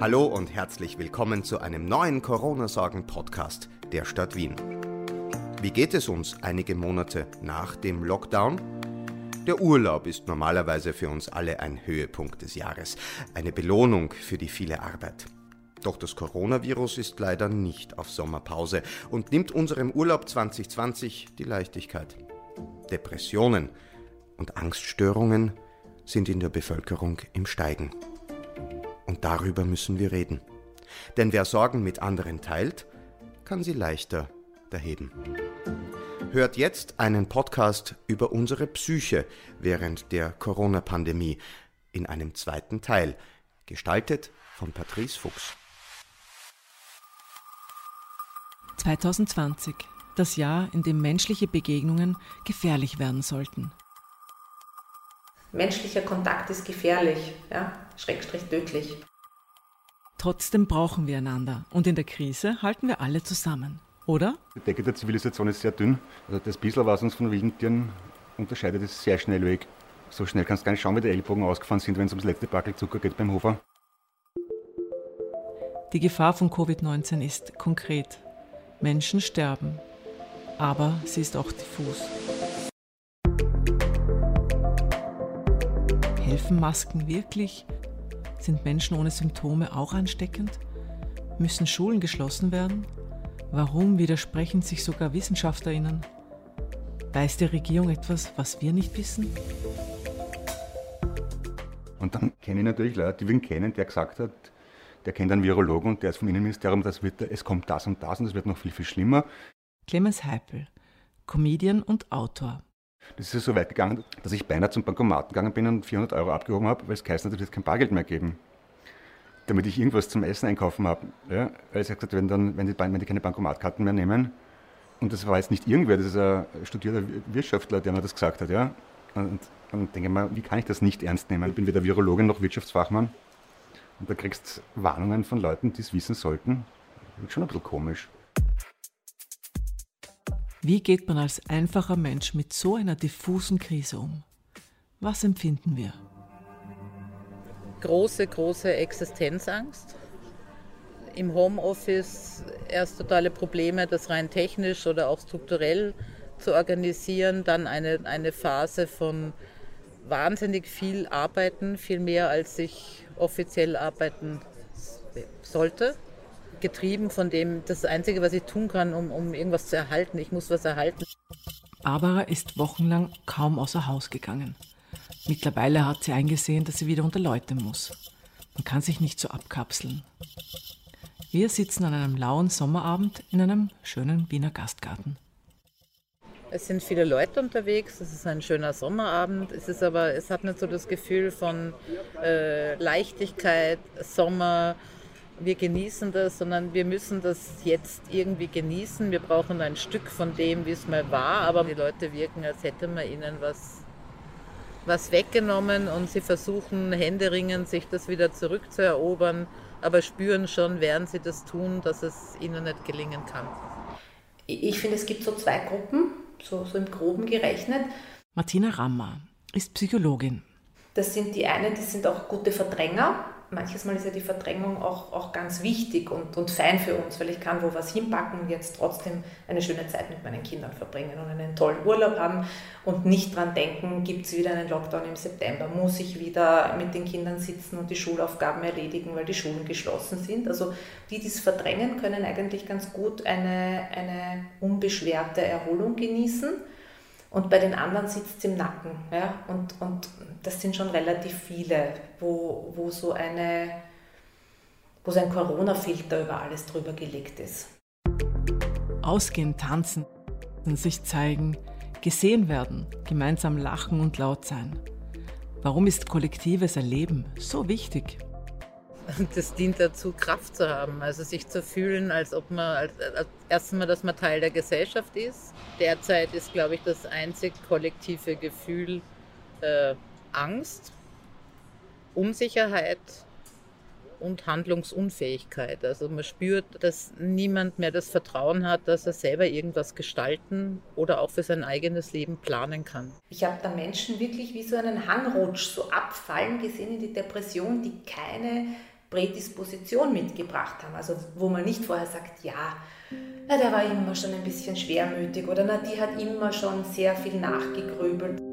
Hallo und herzlich willkommen zu einem neuen Corona-Sorgen-Podcast der Stadt Wien. Wie geht es uns einige Monate nach dem Lockdown? Der Urlaub ist normalerweise für uns alle ein Höhepunkt des Jahres, eine Belohnung für die viele Arbeit. Doch das Coronavirus ist leider nicht auf Sommerpause und nimmt unserem Urlaub 2020 die Leichtigkeit. Depressionen und Angststörungen sind in der Bevölkerung im Steigen. Und darüber müssen wir reden. Denn wer Sorgen mit anderen teilt, kann sie leichter erheben. Hört jetzt einen Podcast über unsere Psyche während der Corona-Pandemie in einem zweiten Teil, gestaltet von Patrice Fuchs. 2020, das Jahr, in dem menschliche Begegnungen gefährlich werden sollten. Menschlicher Kontakt ist gefährlich, ja, schrägstrich tödlich. Trotzdem brauchen wir einander und in der Krise halten wir alle zusammen, oder? Die Decke der Zivilisation ist sehr dünn. Also das bisschen, was uns von wilden Tieren unterscheidet, ist sehr schnell weg. So schnell kannst du gar nicht schauen, wie die Ellbogen ausgefahren sind, wenn es ums letzte Backel Zucker geht beim Hofer. Die Gefahr von Covid-19 ist konkret. Menschen sterben. Aber sie ist auch diffus. Helfen Masken wirklich? Sind Menschen ohne Symptome auch ansteckend? Müssen Schulen geschlossen werden? Warum widersprechen sich sogar Wissenschaftlerinnen? Weiß die Regierung etwas, was wir nicht wissen? Und dann kenne ich natürlich Leute, die wir ihn kennen, der gesagt hat, der kennt einen Virologen und der ist vom Innenministerium, das wird, es kommt das und das und es wird noch viel, viel schlimmer. Clemens Heipel, Comedian und Autor. Das ist so weit gegangen, dass ich beinahe zum Bankomaten gegangen bin und 400 Euro abgehoben habe, weil es geheißen hat, es wird kein Bargeld mehr geben. Damit ich irgendwas zum Essen einkaufen habe. Ja, weil ich gesagt wenn, dann, wenn, die, wenn die keine Bankomatkarten mehr nehmen, und das war jetzt nicht irgendwer, das ist ein studierter Wirtschaftler, der mir das gesagt hat. Ja? Und dann denke ich mir, wie kann ich das nicht ernst nehmen? Ich bin weder Virologin noch Wirtschaftsfachmann. Und da kriegst du Warnungen von Leuten, die es wissen sollten. Das ist schon ein bisschen komisch. Wie geht man als einfacher Mensch mit so einer diffusen Krise um? Was empfinden wir? Große, große Existenzangst. Im Homeoffice erst totale Probleme, das rein technisch oder auch strukturell zu organisieren. Dann eine, eine Phase von wahnsinnig viel Arbeiten, viel mehr als ich offiziell arbeiten sollte getrieben von dem, das Einzige, was ich tun kann, um, um irgendwas zu erhalten. Ich muss was erhalten. Barbara ist wochenlang kaum außer Haus gegangen. Mittlerweile hat sie eingesehen, dass sie wieder unter Leute muss. Man kann sich nicht so abkapseln. Wir sitzen an einem lauen Sommerabend in einem schönen Wiener Gastgarten. Es sind viele Leute unterwegs, es ist ein schöner Sommerabend. Es ist aber, es hat nicht so das Gefühl von äh, Leichtigkeit, Sommer, wir genießen das, sondern wir müssen das jetzt irgendwie genießen. Wir brauchen ein Stück von dem, wie es mal war, aber die Leute wirken, als hätte man ihnen was, was weggenommen und sie versuchen händeringend, sich das wieder zurückzuerobern, aber spüren schon, während sie das tun, dass es ihnen nicht gelingen kann. Ich finde, es gibt so zwei Gruppen, so, so im groben gerechnet. Martina Rammer ist Psychologin. Das sind die einen, die sind auch gute Verdränger, manches Mal ist ja die Verdrängung auch, auch ganz wichtig und, und fein für uns, weil ich kann wo was hinpacken und jetzt trotzdem eine schöne Zeit mit meinen Kindern verbringen und einen tollen Urlaub haben und nicht dran denken, gibt es wieder einen Lockdown im September, muss ich wieder mit den Kindern sitzen und die Schulaufgaben erledigen, weil die Schulen geschlossen sind. Also die, die es verdrängen, können eigentlich ganz gut eine, eine unbeschwerte Erholung genießen und bei den anderen sitzt es im Nacken. Ja? Und, und das sind schon relativ viele, wo, wo so eine, wo so ein Corona-Filter über alles drüber gelegt ist. Ausgehen, tanzen, sich zeigen, gesehen werden, gemeinsam lachen und laut sein. Warum ist kollektives Erleben so wichtig? Das dient dazu, Kraft zu haben, also sich zu fühlen, als ob man als, als erstens mal, dass man Teil der Gesellschaft ist. Derzeit ist, glaube ich, das einzig kollektive Gefühl äh, Angst, Unsicherheit und Handlungsunfähigkeit. Also man spürt, dass niemand mehr das Vertrauen hat, dass er selber irgendwas gestalten oder auch für sein eigenes Leben planen kann. Ich habe da Menschen wirklich wie so einen Hangrutsch so abfallen gesehen in die Depression, die keine Prädisposition mitgebracht haben. Also wo man nicht vorher sagt, ja, na, der war immer schon ein bisschen schwermütig oder na, die hat immer schon sehr viel nachgegrübelt.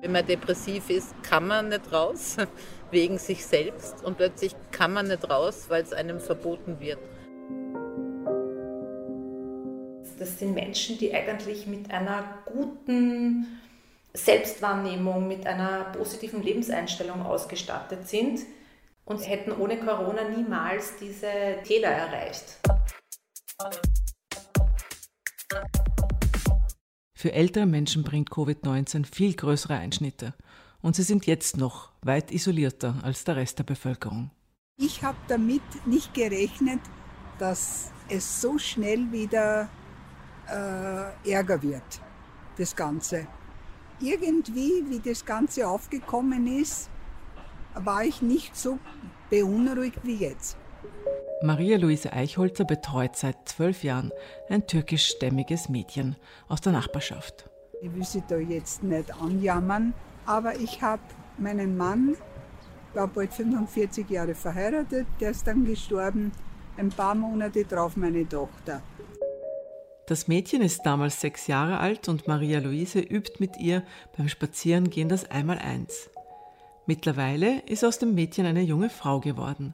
Wenn man depressiv ist, kann man nicht raus wegen sich selbst und plötzlich kann man nicht raus, weil es einem verboten wird. Das sind Menschen, die eigentlich mit einer guten Selbstwahrnehmung, mit einer positiven Lebenseinstellung ausgestattet sind und hätten ohne Corona niemals diese Täler erreicht. Für ältere Menschen bringt Covid-19 viel größere Einschnitte und sie sind jetzt noch weit isolierter als der Rest der Bevölkerung. Ich habe damit nicht gerechnet, dass es so schnell wieder äh, Ärger wird, das Ganze. Irgendwie, wie das Ganze aufgekommen ist, war ich nicht so beunruhigt wie jetzt. Maria-Luise Eichholzer betreut seit zwölf Jahren ein türkischstämmiges Mädchen aus der Nachbarschaft. Ich will sie da jetzt nicht anjammern, aber ich habe meinen Mann, war bald 45 Jahre verheiratet, der ist dann gestorben, ein paar Monate drauf meine Tochter. Das Mädchen ist damals sechs Jahre alt und Maria Luise übt mit ihr beim Spazierengehen das Einmaleins. Mittlerweile ist aus dem Mädchen eine junge Frau geworden.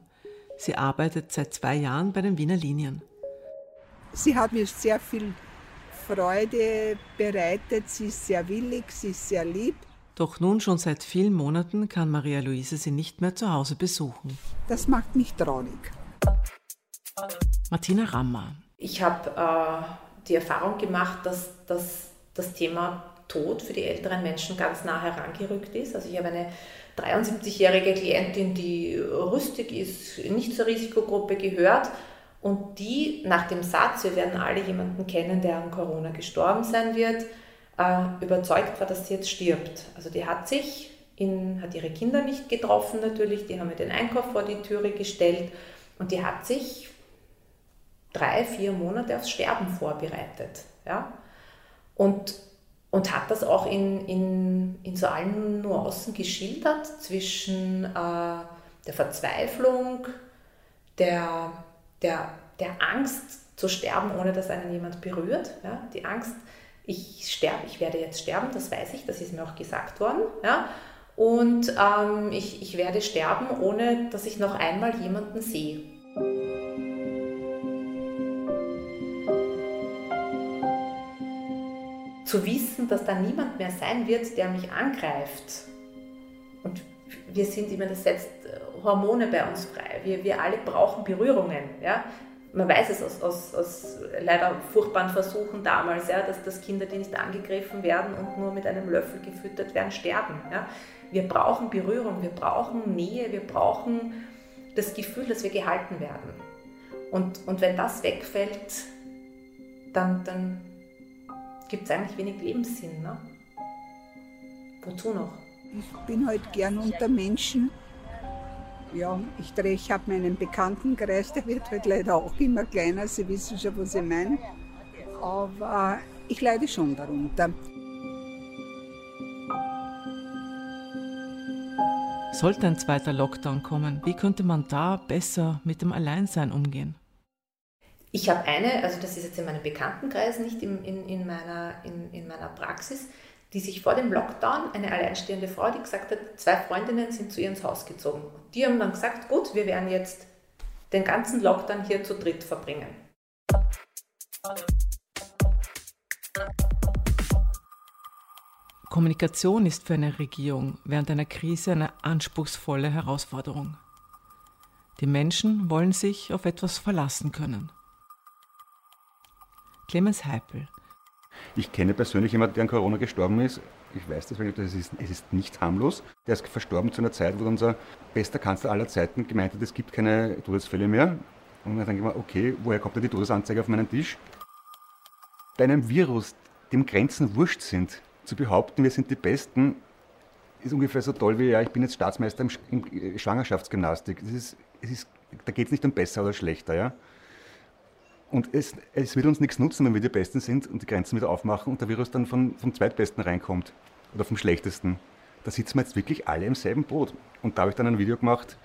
Sie arbeitet seit zwei Jahren bei den Wiener Linien. Sie hat mir sehr viel Freude bereitet. Sie ist sehr willig, sie ist sehr lieb. Doch nun schon seit vielen Monaten kann Maria Luise sie nicht mehr zu Hause besuchen. Das macht mich traurig. Martina Rammer. Ich habe äh, die Erfahrung gemacht, dass, dass das Thema Tod für die älteren Menschen ganz nah herangerückt ist. Also ich habe eine 73-jährige Klientin, die rüstig ist, nicht zur Risikogruppe gehört und die nach dem Satz, wir werden alle jemanden kennen, der an Corona gestorben sein wird, äh, überzeugt war, dass sie jetzt stirbt. Also die hat sich, in, hat ihre Kinder nicht getroffen natürlich, die haben ihr den Einkauf vor die Türe gestellt und die hat sich drei, vier Monate aufs Sterben vorbereitet. Ja? Und und hat das auch in, in, in so allen Nuancen geschildert zwischen äh, der Verzweiflung, der, der, der Angst zu sterben, ohne dass einen jemand berührt. Ja? Die Angst, ich sterbe, ich werde jetzt sterben, das weiß ich, das ist mir auch gesagt worden. Ja? Und ähm, ich, ich werde sterben, ohne dass ich noch einmal jemanden sehe. Zu wissen, dass da niemand mehr sein wird, der mich angreift. Und wir sind immer, das setzt äh, Hormone bei uns frei. Wir, wir alle brauchen Berührungen. Ja? Man weiß es aus, aus, aus leider furchtbaren Versuchen damals, ja, dass, dass Kinder, die nicht angegriffen werden und nur mit einem Löffel gefüttert werden, sterben. Ja? Wir brauchen Berührung, wir brauchen Nähe, wir brauchen das Gefühl, dass wir gehalten werden. Und, und wenn das wegfällt, dann, dann gibt es eigentlich wenig Lebenssinn. Ne? Wozu noch? Ich bin halt gern unter Menschen. Ja, ich, ich habe meinen Bekanntenkreis, der wird halt leider auch immer kleiner. Sie wissen schon, was ich meine. Aber ich leide schon darunter. Sollte ein zweiter Lockdown kommen, wie könnte man da besser mit dem Alleinsein umgehen? Ich habe eine, also das ist jetzt in meinem Bekanntenkreis, nicht in, in, in, meiner, in, in meiner Praxis, die sich vor dem Lockdown, eine alleinstehende Frau, die gesagt hat, zwei Freundinnen sind zu ihr ins Haus gezogen. Die haben dann gesagt, gut, wir werden jetzt den ganzen Lockdown hier zu dritt verbringen. Kommunikation ist für eine Regierung während einer Krise eine anspruchsvolle Herausforderung. Die Menschen wollen sich auf etwas verlassen können. Clemens Heipel. Ich kenne persönlich jemanden, der an Corona gestorben ist. Ich weiß das, weil es ist, es ist nicht harmlos. Der ist verstorben zu einer Zeit, wo unser bester Kanzler aller Zeiten gemeint hat, es gibt keine Todesfälle mehr. Und dann denke ich mir, okay, woher kommt denn die Todesanzeige auf meinen Tisch? Bei einem Virus, dem Grenzen wurscht sind, zu behaupten, wir sind die Besten, ist ungefähr so toll wie, ja, ich bin jetzt Staatsmeister im, im Schwangerschaftsgymnastik. Das ist, es ist, da geht es nicht um besser oder schlechter. Ja? Und es, es wird uns nichts nutzen, wenn wir die Besten sind und die Grenzen wieder aufmachen und der Virus dann von, vom Zweitbesten reinkommt oder vom Schlechtesten. da sitzen wir jetzt wirklich alle im selben Boot. Und da habe ich dann ein Video gemacht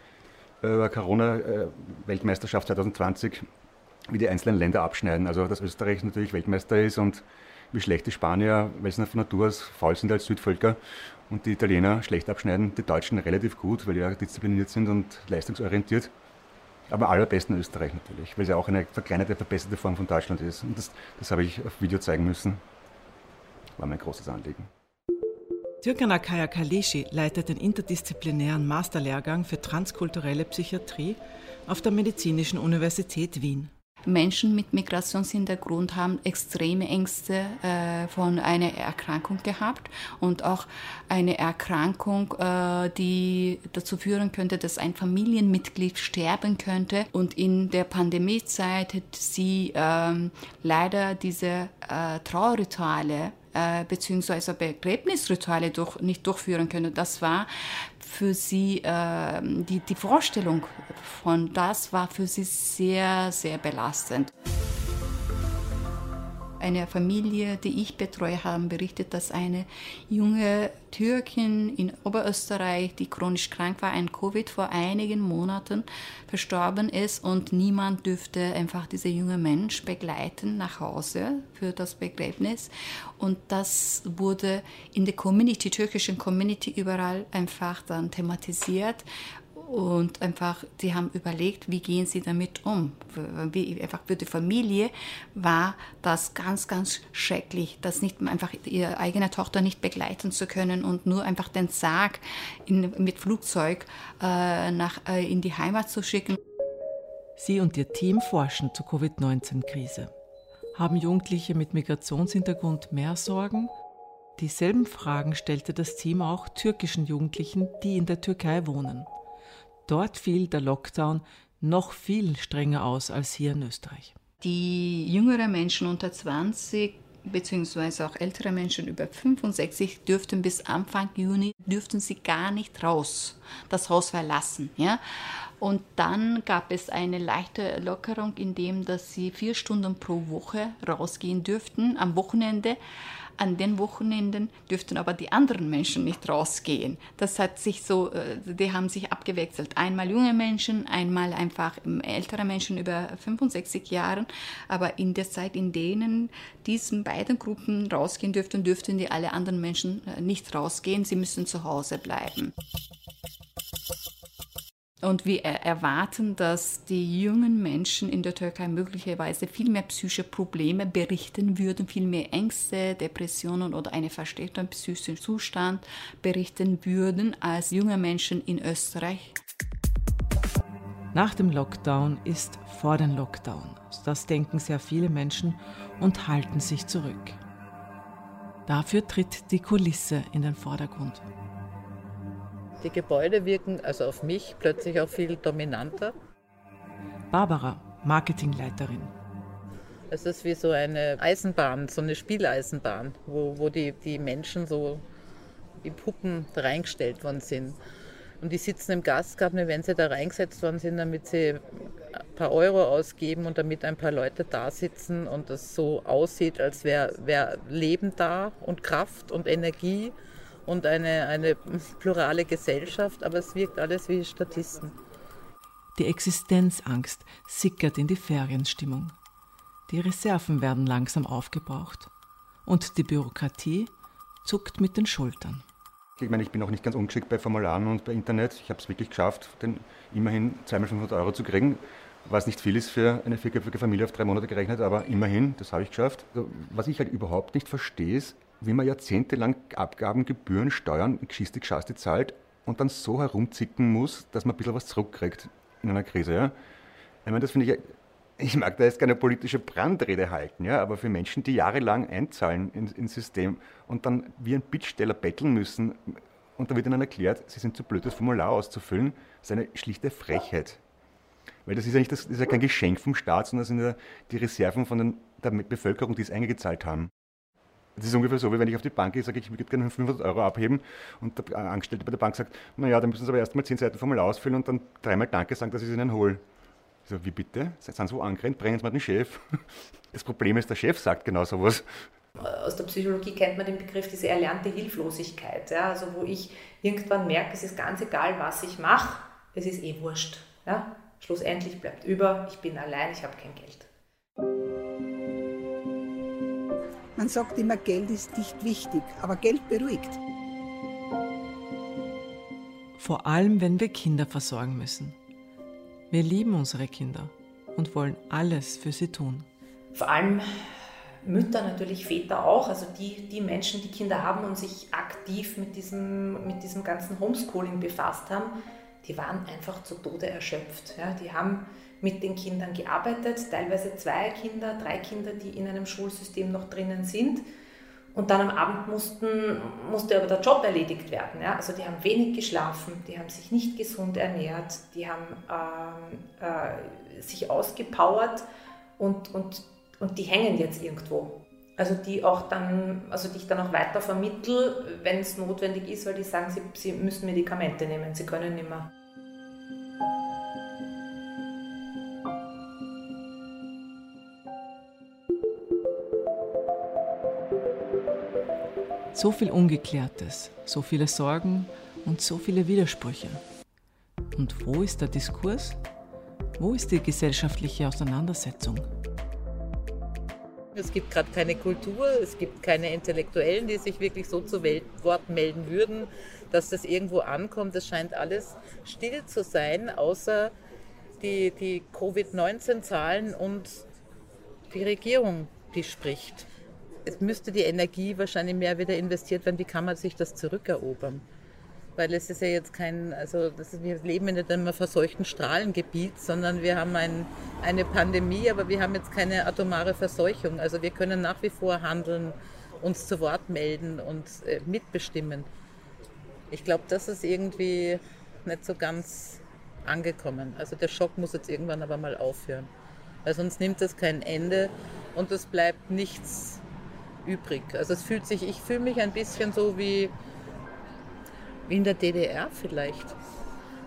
über Corona-Weltmeisterschaft 2020, wie die einzelnen Länder abschneiden. Also dass Österreich natürlich Weltmeister ist und wie schlecht die Spanier, weil sie von Natur aus faul sind als Südvölker und die Italiener schlecht abschneiden, die Deutschen relativ gut, weil die ja diszipliniert sind und leistungsorientiert. Aber allerbesten Österreich natürlich, weil es ja auch eine verkleinerte, verbesserte Form von Deutschland ist. Und das, das habe ich auf Video zeigen müssen. War mein großes Anliegen. Türkan Akaya Kaleshi leitet den interdisziplinären Masterlehrgang für transkulturelle Psychiatrie auf der Medizinischen Universität Wien. Menschen mit Migrationshintergrund haben extreme Ängste äh, von einer Erkrankung gehabt und auch eine Erkrankung, äh, die dazu führen könnte, dass ein Familienmitglied sterben könnte. Und in der Pandemiezeit hat sie ähm, leider diese äh, Trauerrituale äh, beziehungsweise Begräbnisrituale durch, nicht durchführen können. Das war für sie, äh, die, die Vorstellung von das war für sie sehr, sehr belastend. Eine Familie, die ich betreue, haben berichtet, dass eine junge Türkin in Oberösterreich, die chronisch krank war an Covid vor einigen Monaten verstorben ist und niemand dürfte einfach diese junge Mensch begleiten nach Hause für das Begräbnis. Und das wurde in der Community, türkischen Community überall einfach dann thematisiert und einfach, sie haben überlegt, wie gehen sie damit um. Wie, einfach für die Familie war das ganz, ganz schrecklich, das nicht einfach ihre eigene Tochter nicht begleiten zu können und nur einfach den Sarg in, mit Flugzeug äh, nach, äh, in die Heimat zu schicken. Sie und ihr Team forschen zur Covid-19-Krise. Haben Jugendliche mit Migrationshintergrund mehr Sorgen? Dieselben Fragen stellte das Team auch türkischen Jugendlichen, die in der Türkei wohnen. Dort fiel der Lockdown noch viel strenger aus als hier in Österreich. Die jüngeren Menschen unter 20 beziehungsweise auch ältere Menschen über 65 dürften bis Anfang Juni dürften sie gar nicht raus, das Haus verlassen, ja. Und dann gab es eine leichte Lockerung, indem dass sie vier Stunden pro Woche rausgehen dürften am Wochenende. An den Wochenenden dürften aber die anderen Menschen nicht rausgehen. Das hat sich so, äh, die haben sich abgewechselt. Einmal junge Menschen, einmal einfach ältere Menschen über 65 Jahren. Aber in der Zeit, in denen diesen beiden Gruppen rausgehen dürften, dürften die alle anderen Menschen äh, nicht rausgehen. Sie müssen zu Hause bleiben. Und wir erwarten, dass die jungen Menschen in der Türkei möglicherweise viel mehr psychische Probleme berichten würden, viel mehr Ängste, Depressionen oder einen verstärkten psychischen Zustand berichten würden als junge Menschen in Österreich. Nach dem Lockdown ist vor dem Lockdown. Das denken sehr viele Menschen und halten sich zurück. Dafür tritt die Kulisse in den Vordergrund. Die Gebäude wirken also auf mich plötzlich auch viel dominanter. Barbara, Marketingleiterin. Es ist wie so eine Eisenbahn, so eine Spieleisenbahn, wo, wo die, die Menschen so wie Puppen reingestellt worden sind. Und die sitzen im Gastgarten, wenn sie da reingesetzt worden sind, damit sie ein paar Euro ausgeben und damit ein paar Leute da sitzen und es so aussieht, als wäre wär Leben da und Kraft und Energie und eine, eine plurale Gesellschaft, aber es wirkt alles wie Statisten. Die Existenzangst sickert in die Ferienstimmung. Die Reserven werden langsam aufgebraucht. Und die Bürokratie zuckt mit den Schultern. Ich meine, ich bin auch nicht ganz ungeschickt bei Formularen und bei Internet. Ich habe es wirklich geschafft, den immerhin 2500 Euro zu kriegen, was nicht viel ist für eine vierköpfige Familie auf drei Monate gerechnet, aber immerhin, das habe ich geschafft. Also, was ich halt überhaupt nicht verstehe, ist, wie man jahrzehntelang Abgaben, Gebühren, Steuern, Geschichte, Geschaste zahlt und dann so herumzicken muss, dass man ein bisschen was zurückkriegt in einer Krise. Ja? Ich meine, das finde ich, ich mag da jetzt keine politische Brandrede halten, ja, aber für Menschen, die jahrelang einzahlen ins, ins System und dann wie ein Bittsteller betteln müssen und da wird ihnen erklärt, sie sind zu blöd, das Formular auszufüllen, ist eine schlichte Frechheit. Weil das ist ja, nicht das ist ja kein Geschenk vom Staat, sondern das sind ja die Reserven von den, der Bevölkerung, die es eingezahlt haben. Das ist ungefähr so, wie wenn ich auf die Bank gehe, sage ich, ich würde gerne 500 Euro abheben und der Angestellte bei der Bank sagt, naja, dann müssen Sie aber erstmal 10 Seiten Formular ausfüllen und dann dreimal Danke sagen, dass ich es Ihnen hole. Ich so, wie bitte? Sie sind so angerannt, bringen Sie mal den Chef. Das Problem ist, der Chef sagt genau sowas. Aus der Psychologie kennt man den Begriff diese erlernte Hilflosigkeit. Ja? Also wo ich irgendwann merke, es ist ganz egal, was ich mache, es ist eh wurscht. Ja? Schlussendlich bleibt über, ich bin allein, ich habe kein Geld. Man sagt immer, Geld ist nicht wichtig, aber Geld beruhigt. Vor allem, wenn wir Kinder versorgen müssen. Wir lieben unsere Kinder und wollen alles für sie tun. Vor allem Mütter, natürlich Väter auch, also die, die Menschen, die Kinder haben und sich aktiv mit diesem, mit diesem ganzen Homeschooling befasst haben, die waren einfach zu Tode erschöpft. Ja, die haben mit den Kindern gearbeitet, teilweise zwei Kinder, drei Kinder, die in einem Schulsystem noch drinnen sind. Und dann am Abend mussten, musste aber der Job erledigt werden. Ja? Also die haben wenig geschlafen, die haben sich nicht gesund ernährt, die haben ähm, äh, sich ausgepowert und, und, und die hängen jetzt irgendwo. Also die auch dann, also die ich dann auch weiter vermittel, wenn es notwendig ist, weil die sagen, sie, sie müssen Medikamente nehmen, sie können nicht mehr. So viel Ungeklärtes, so viele Sorgen und so viele Widersprüche. Und wo ist der Diskurs? Wo ist die gesellschaftliche Auseinandersetzung? Es gibt gerade keine Kultur, es gibt keine Intellektuellen, die sich wirklich so zu Wort melden würden, dass das irgendwo ankommt. Es scheint alles still zu sein, außer die, die Covid-19-Zahlen und die Regierung, die spricht. Es müsste die Energie wahrscheinlich mehr wieder investiert werden. Wie kann man sich das zurückerobern? weil es ist ja jetzt kein, also ist, wir leben in einem verseuchten Strahlengebiet, sondern wir haben ein, eine Pandemie, aber wir haben jetzt keine atomare Verseuchung. Also wir können nach wie vor handeln, uns zu Wort melden und äh, mitbestimmen. Ich glaube, das ist irgendwie nicht so ganz angekommen. Also der Schock muss jetzt irgendwann aber mal aufhören, weil sonst nimmt das kein Ende und es bleibt nichts übrig. Also es fühlt sich, ich fühle mich ein bisschen so wie wie in der DDR vielleicht,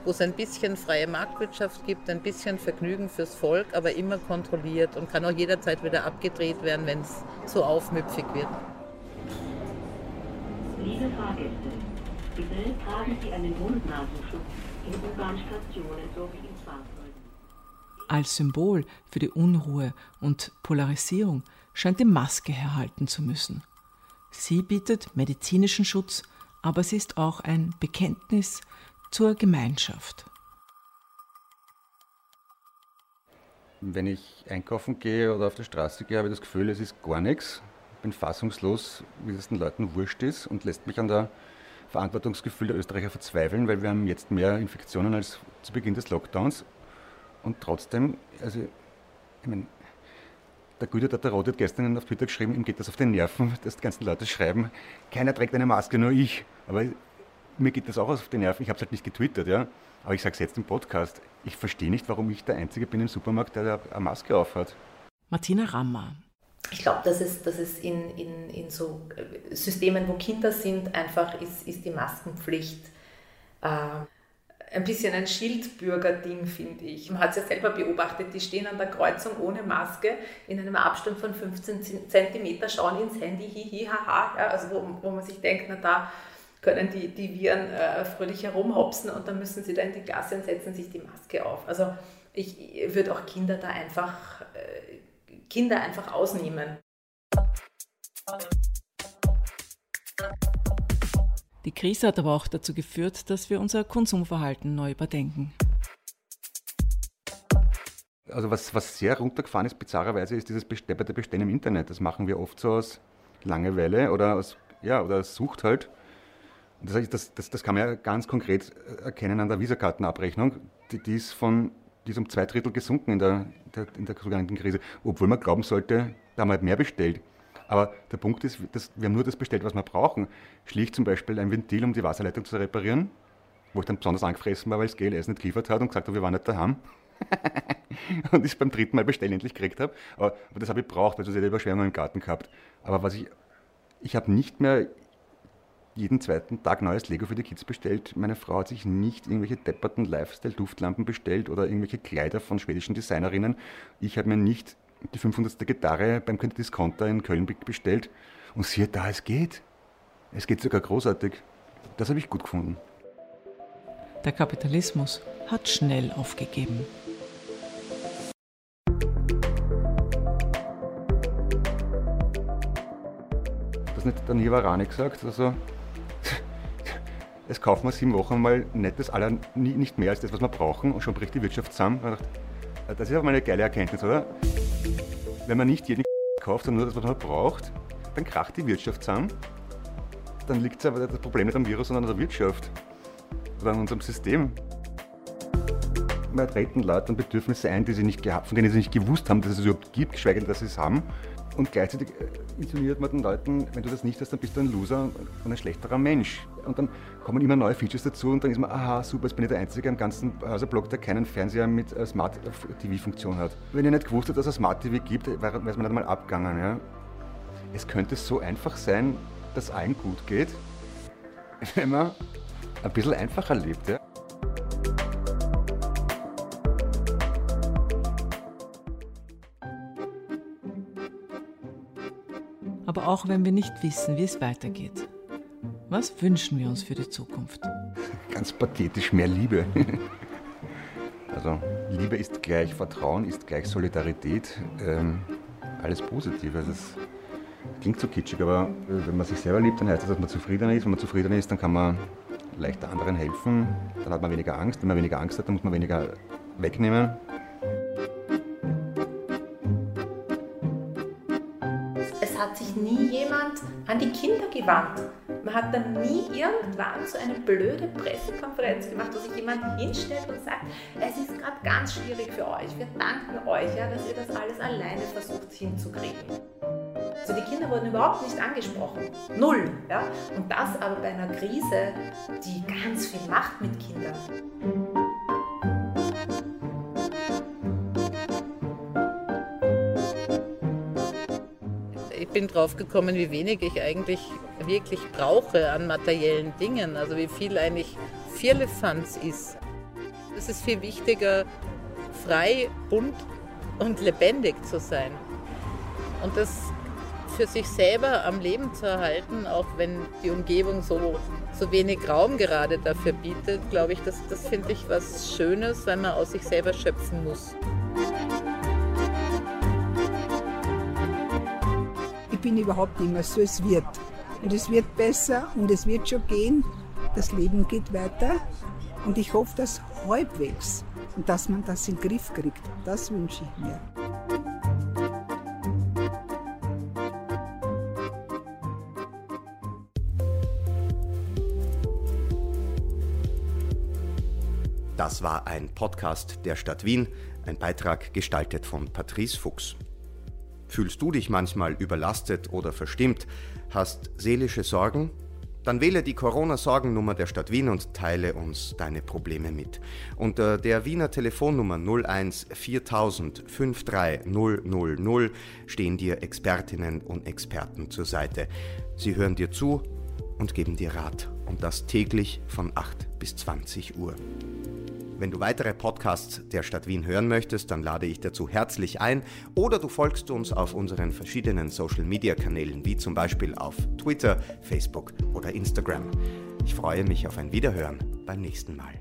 wo es ein bisschen freie Marktwirtschaft gibt, ein bisschen Vergnügen fürs Volk, aber immer kontrolliert und kann auch jederzeit wieder abgedreht werden, wenn es so aufmüpfig wird. Liebe Fahrgäste, bitte tragen Sie einen Mund-Nasenschutz in U-Bahn-Stationen sowie in Fahrzeugen. Als Symbol für die Unruhe und Polarisierung scheint die Maske herhalten zu müssen. Sie bietet medizinischen Schutz aber sie ist auch ein Bekenntnis zur Gemeinschaft. Wenn ich einkaufen gehe oder auf der Straße gehe, habe ich das Gefühl, es ist gar nichts. Ich bin fassungslos, wie es den Leuten wurscht ist und lässt mich an der Verantwortungsgefühl der Österreicher verzweifeln, weil wir haben jetzt mehr Infektionen als zu Beginn des Lockdowns. Und trotzdem, also, ich meine, der gute Tatarot hat gestern auf Twitter geschrieben, ihm geht das auf den Nerven, dass die ganzen Leute schreiben, keiner trägt eine Maske, nur ich. Aber mir geht das auch auf den Nerven. Ich habe es halt nicht getwittert, ja. Aber ich sage es jetzt im Podcast. Ich verstehe nicht, warum ich der Einzige bin im Supermarkt, der eine Maske aufhat. Martina Rammer. Ich glaube, dass es, dass es in, in, in so Systemen, wo Kinder sind, einfach ist, ist die Maskenpflicht äh, ein bisschen ein Schildbürger-Ding, finde ich. Man hat es ja selber beobachtet, die stehen an der Kreuzung ohne Maske, in einem Abstand von 15 cm, schauen ins Handy, hihi, haha, ja, also wo, wo man sich denkt, na da können die, die Viren äh, fröhlich herumhopsen und dann müssen sie da in die Klasse und setzen sich die Maske auf. Also ich würde auch Kinder da einfach, äh, Kinder einfach ausnehmen. Die Krise hat aber auch dazu geführt, dass wir unser Konsumverhalten neu überdenken. Also was, was sehr runtergefahren ist, bizarrerweise, ist dieses depperte Bestellen im Internet. Das machen wir oft so aus Langeweile oder aus, ja, oder aus Sucht halt. Das, das, das, kann man ja ganz konkret erkennen an der Visakartenabrechnung. Die, die, ist von, die ist um zwei Drittel gesunken in der, der, in der sogenannten Krise, obwohl man glauben sollte, da haben wir halt mehr bestellt. Aber der Punkt ist, wir haben nur das bestellt, was wir brauchen. Schlicht zum Beispiel ein Ventil, um die Wasserleitung zu reparieren, wo ich dann besonders angefressen war, weil das GLS nicht geliefert hat und gesagt habe, wir waren nicht daheim. und ich es beim dritten Mal bestellen endlich gekriegt habe. Aber, aber das habe ich braucht, weil sonst hätte ich Überschwemmung im Garten gehabt. Aber was ich, ich habe nicht mehr jeden zweiten Tag neues Lego für die Kids bestellt. Meine Frau hat sich nicht irgendwelche depperten Lifestyle-Duftlampen bestellt oder irgendwelche Kleider von schwedischen Designerinnen. Ich habe mir nicht die 500. Gitarre beim Discounter in Köln bestellt. Und siehe da, es geht. Es geht sogar großartig. Das habe ich gut gefunden. Der Kapitalismus hat schnell aufgegeben. Das nicht der Nivarani gesagt? Also, es kaufen wir sieben Wochen mal nicht, das aller, nicht mehr als das, was wir brauchen und schon bricht die Wirtschaft zusammen. Das ist aber mal eine geile Erkenntnis, oder? Wenn man nicht jeden kauft, sondern nur das, was man braucht, dann kracht die Wirtschaft zusammen. Dann liegt das Problem nicht am Virus, sondern an der Wirtschaft oder an unserem System. Wir treten Leute an Bedürfnisse ein, die sie nicht gehabt, von denen sie nicht gewusst haben, dass es überhaupt gibt, geschweige denn, dass sie es haben. Und gleichzeitig äh, insinuiert man den Leuten, wenn du das nicht hast, dann bist du ein Loser und ein schlechterer Mensch. Und dann kommen immer neue Features dazu und dann ist man, aha, super, jetzt bin ich der Einzige im ganzen Häuserblock, der keinen Fernseher mit äh, Smart TV-Funktion hat. Wenn ihr nicht gewusst habt, dass es Smart TV gibt, wäre es mir nicht mal abgegangen. Ja? Es könnte so einfach sein, dass allen gut geht, wenn man ein bisschen einfacher lebt. Ja? Auch wenn wir nicht wissen, wie es weitergeht. Was wünschen wir uns für die Zukunft? Ganz pathetisch mehr Liebe. Also Liebe ist gleich Vertrauen, ist gleich Solidarität, ähm, alles Positive. Das klingt so kitschig, aber äh, wenn man sich selber liebt, dann heißt das, dass man zufrieden ist. Wenn man zufrieden ist, dann kann man leichter anderen helfen, dann hat man weniger Angst. Wenn man weniger Angst hat, dann muss man weniger wegnehmen. Es hat sich nie jemand an die Kinder gewandt. Man hat dann nie irgendwann so eine blöde Pressekonferenz gemacht, wo sich jemand hinstellt und sagt, es ist gerade ganz schwierig für euch. Wir danken euch, ja, dass ihr das alles alleine versucht hinzukriegen. Also die Kinder wurden überhaupt nicht angesprochen. Null. Ja? Und das aber bei einer Krise, die ganz viel macht mit Kindern. Bin drauf gekommen, wie wenig ich eigentlich wirklich brauche an materiellen Dingen. Also wie viel eigentlich Firlefanz ist. Es ist viel wichtiger, frei, bunt und lebendig zu sein. Und das für sich selber am Leben zu erhalten, auch wenn die Umgebung so, so wenig Raum gerade dafür bietet, glaube ich, das, das finde ich was Schönes, weil man aus sich selber schöpfen muss. Bin überhaupt immer so, es wird. Und es wird besser und es wird schon gehen. Das Leben geht weiter. Und ich hoffe, dass halbwegs und dass man das in den Griff kriegt. Das wünsche ich mir. Das war ein Podcast der Stadt Wien, ein Beitrag gestaltet von Patrice Fuchs. Fühlst du dich manchmal überlastet oder verstimmt, hast seelische Sorgen? Dann wähle die Corona-Sorgennummer der Stadt Wien und teile uns deine Probleme mit. Unter der Wiener Telefonnummer 01 4000 53 000 stehen dir Expertinnen und Experten zur Seite. Sie hören dir zu und geben dir Rat. Und das täglich von 8 bis 20 Uhr. Wenn du weitere Podcasts der Stadt Wien hören möchtest, dann lade ich dazu herzlich ein oder du folgst uns auf unseren verschiedenen Social-Media-Kanälen, wie zum Beispiel auf Twitter, Facebook oder Instagram. Ich freue mich auf ein Wiederhören beim nächsten Mal.